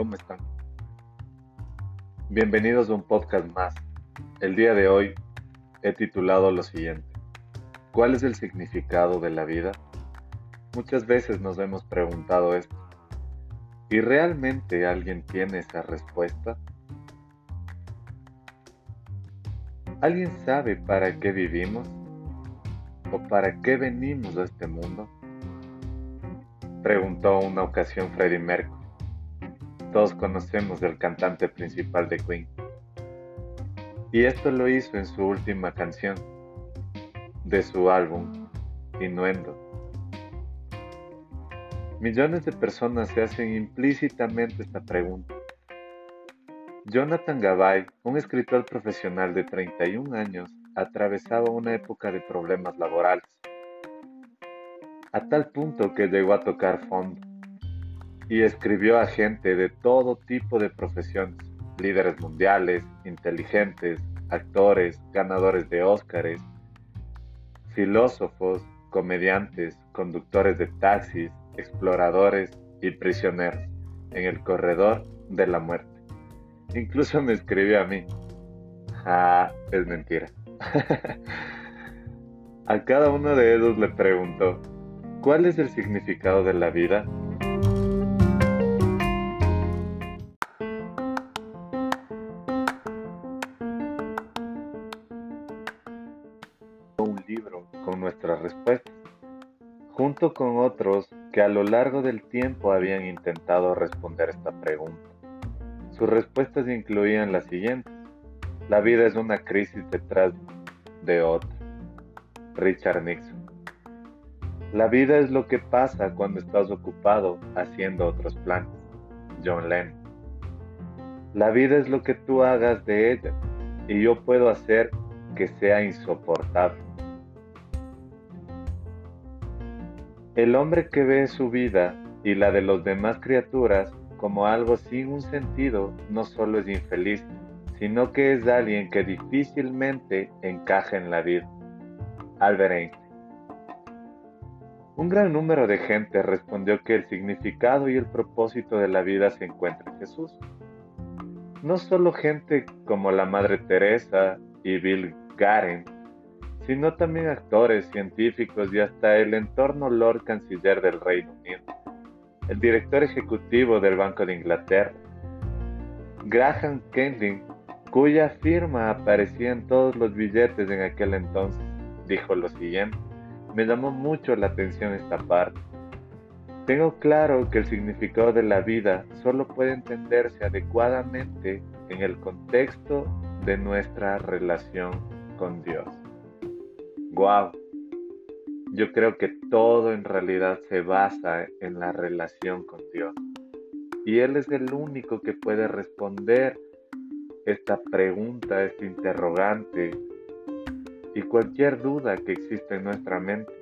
¿cómo están? Bienvenidos a un podcast más. El día de hoy he titulado lo siguiente. ¿Cuál es el significado de la vida? Muchas veces nos hemos preguntado esto. ¿Y realmente alguien tiene esa respuesta? ¿Alguien sabe para qué vivimos? ¿O para qué venimos a este mundo? Preguntó una ocasión Freddie Mercury. Todos conocemos el cantante principal de Queen. Y esto lo hizo en su última canción de su álbum, Innuendo. Millones de personas se hacen implícitamente esta pregunta. Jonathan Gabay, un escritor profesional de 31 años, atravesaba una época de problemas laborales, a tal punto que llegó a tocar fondo y escribió a gente de todo tipo de profesiones, líderes mundiales, inteligentes, actores, ganadores de Óscares, filósofos, comediantes, conductores de taxis, exploradores y prisioneros en el corredor de la muerte. Incluso me escribió a mí. Ah, es mentira. a cada uno de ellos le preguntó, ¿cuál es el significado de la vida? Con nuestras respuestas, junto con otros que a lo largo del tiempo habían intentado responder esta pregunta. Sus respuestas incluían las siguientes. La vida es una crisis detrás de otra. Richard Nixon. La vida es lo que pasa cuando estás ocupado haciendo otros planes. John Lennon. La vida es lo que tú hagas de ella y yo puedo hacer que sea insoportable. El hombre que ve su vida y la de los demás criaturas como algo sin un sentido no solo es infeliz, sino que es alguien que difícilmente encaja en la vida. Albert Einstein. Un gran número de gente respondió que el significado y el propósito de la vida se encuentra en Jesús. No solo gente como la Madre Teresa y Bill Garen, sino también actores, científicos y hasta el entorno Lord Canciller del Reino Unido, el director ejecutivo del Banco de Inglaterra, Graham Kending, cuya firma aparecía en todos los billetes en aquel entonces, dijo lo siguiente, me llamó mucho la atención esta parte. Tengo claro que el significado de la vida solo puede entenderse adecuadamente en el contexto de nuestra relación con Dios. Wow. Yo creo que todo en realidad se basa en la relación con Dios. Y Él es el único que puede responder esta pregunta, este interrogante y cualquier duda que existe en nuestra mente.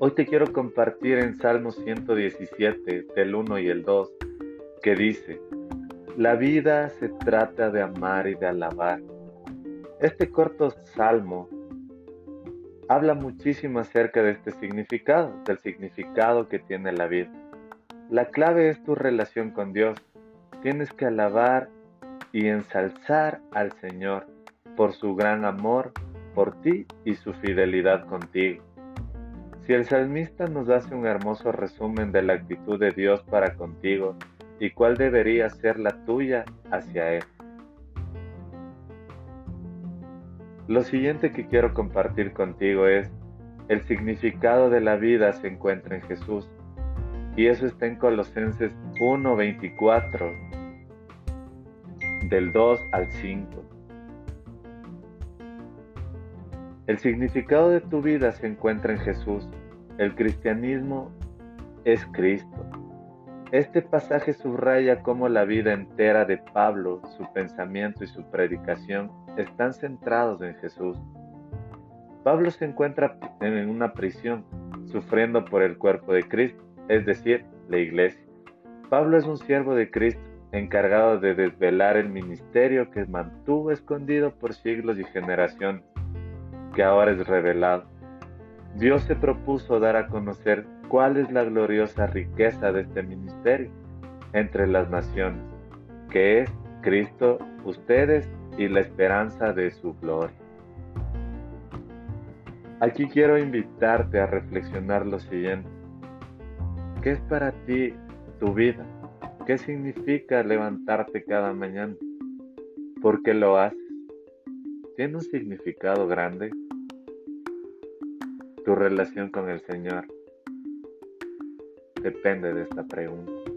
Hoy te quiero compartir en Salmo 117 del 1 y el 2 que dice, la vida se trata de amar y de alabar. Este corto salmo habla muchísimo acerca de este significado, del significado que tiene la vida. La clave es tu relación con Dios. Tienes que alabar y ensalzar al Señor por su gran amor por ti y su fidelidad contigo. Si el salmista nos hace un hermoso resumen de la actitud de Dios para contigo y cuál debería ser la tuya hacia Él. Lo siguiente que quiero compartir contigo es, el significado de la vida se encuentra en Jesús. Y eso está en Colosenses 1:24, del 2 al 5. El significado de tu vida se encuentra en Jesús. El cristianismo es Cristo. Este pasaje subraya cómo la vida entera de Pablo, su pensamiento y su predicación están centrados en Jesús. Pablo se encuentra en una prisión, sufriendo por el cuerpo de Cristo, es decir, la iglesia. Pablo es un siervo de Cristo, encargado de desvelar el ministerio que mantuvo escondido por siglos y generaciones, que ahora es revelado. Dios se propuso dar a conocer cuál es la gloriosa riqueza de este ministerio, entre las naciones, que es Cristo, ustedes y la esperanza de su gloria. Aquí quiero invitarte a reflexionar lo siguiente. ¿Qué es para ti tu vida? ¿Qué significa levantarte cada mañana? ¿Por qué lo haces? ¿Tiene un significado grande? Tu relación con el Señor depende de esta pregunta.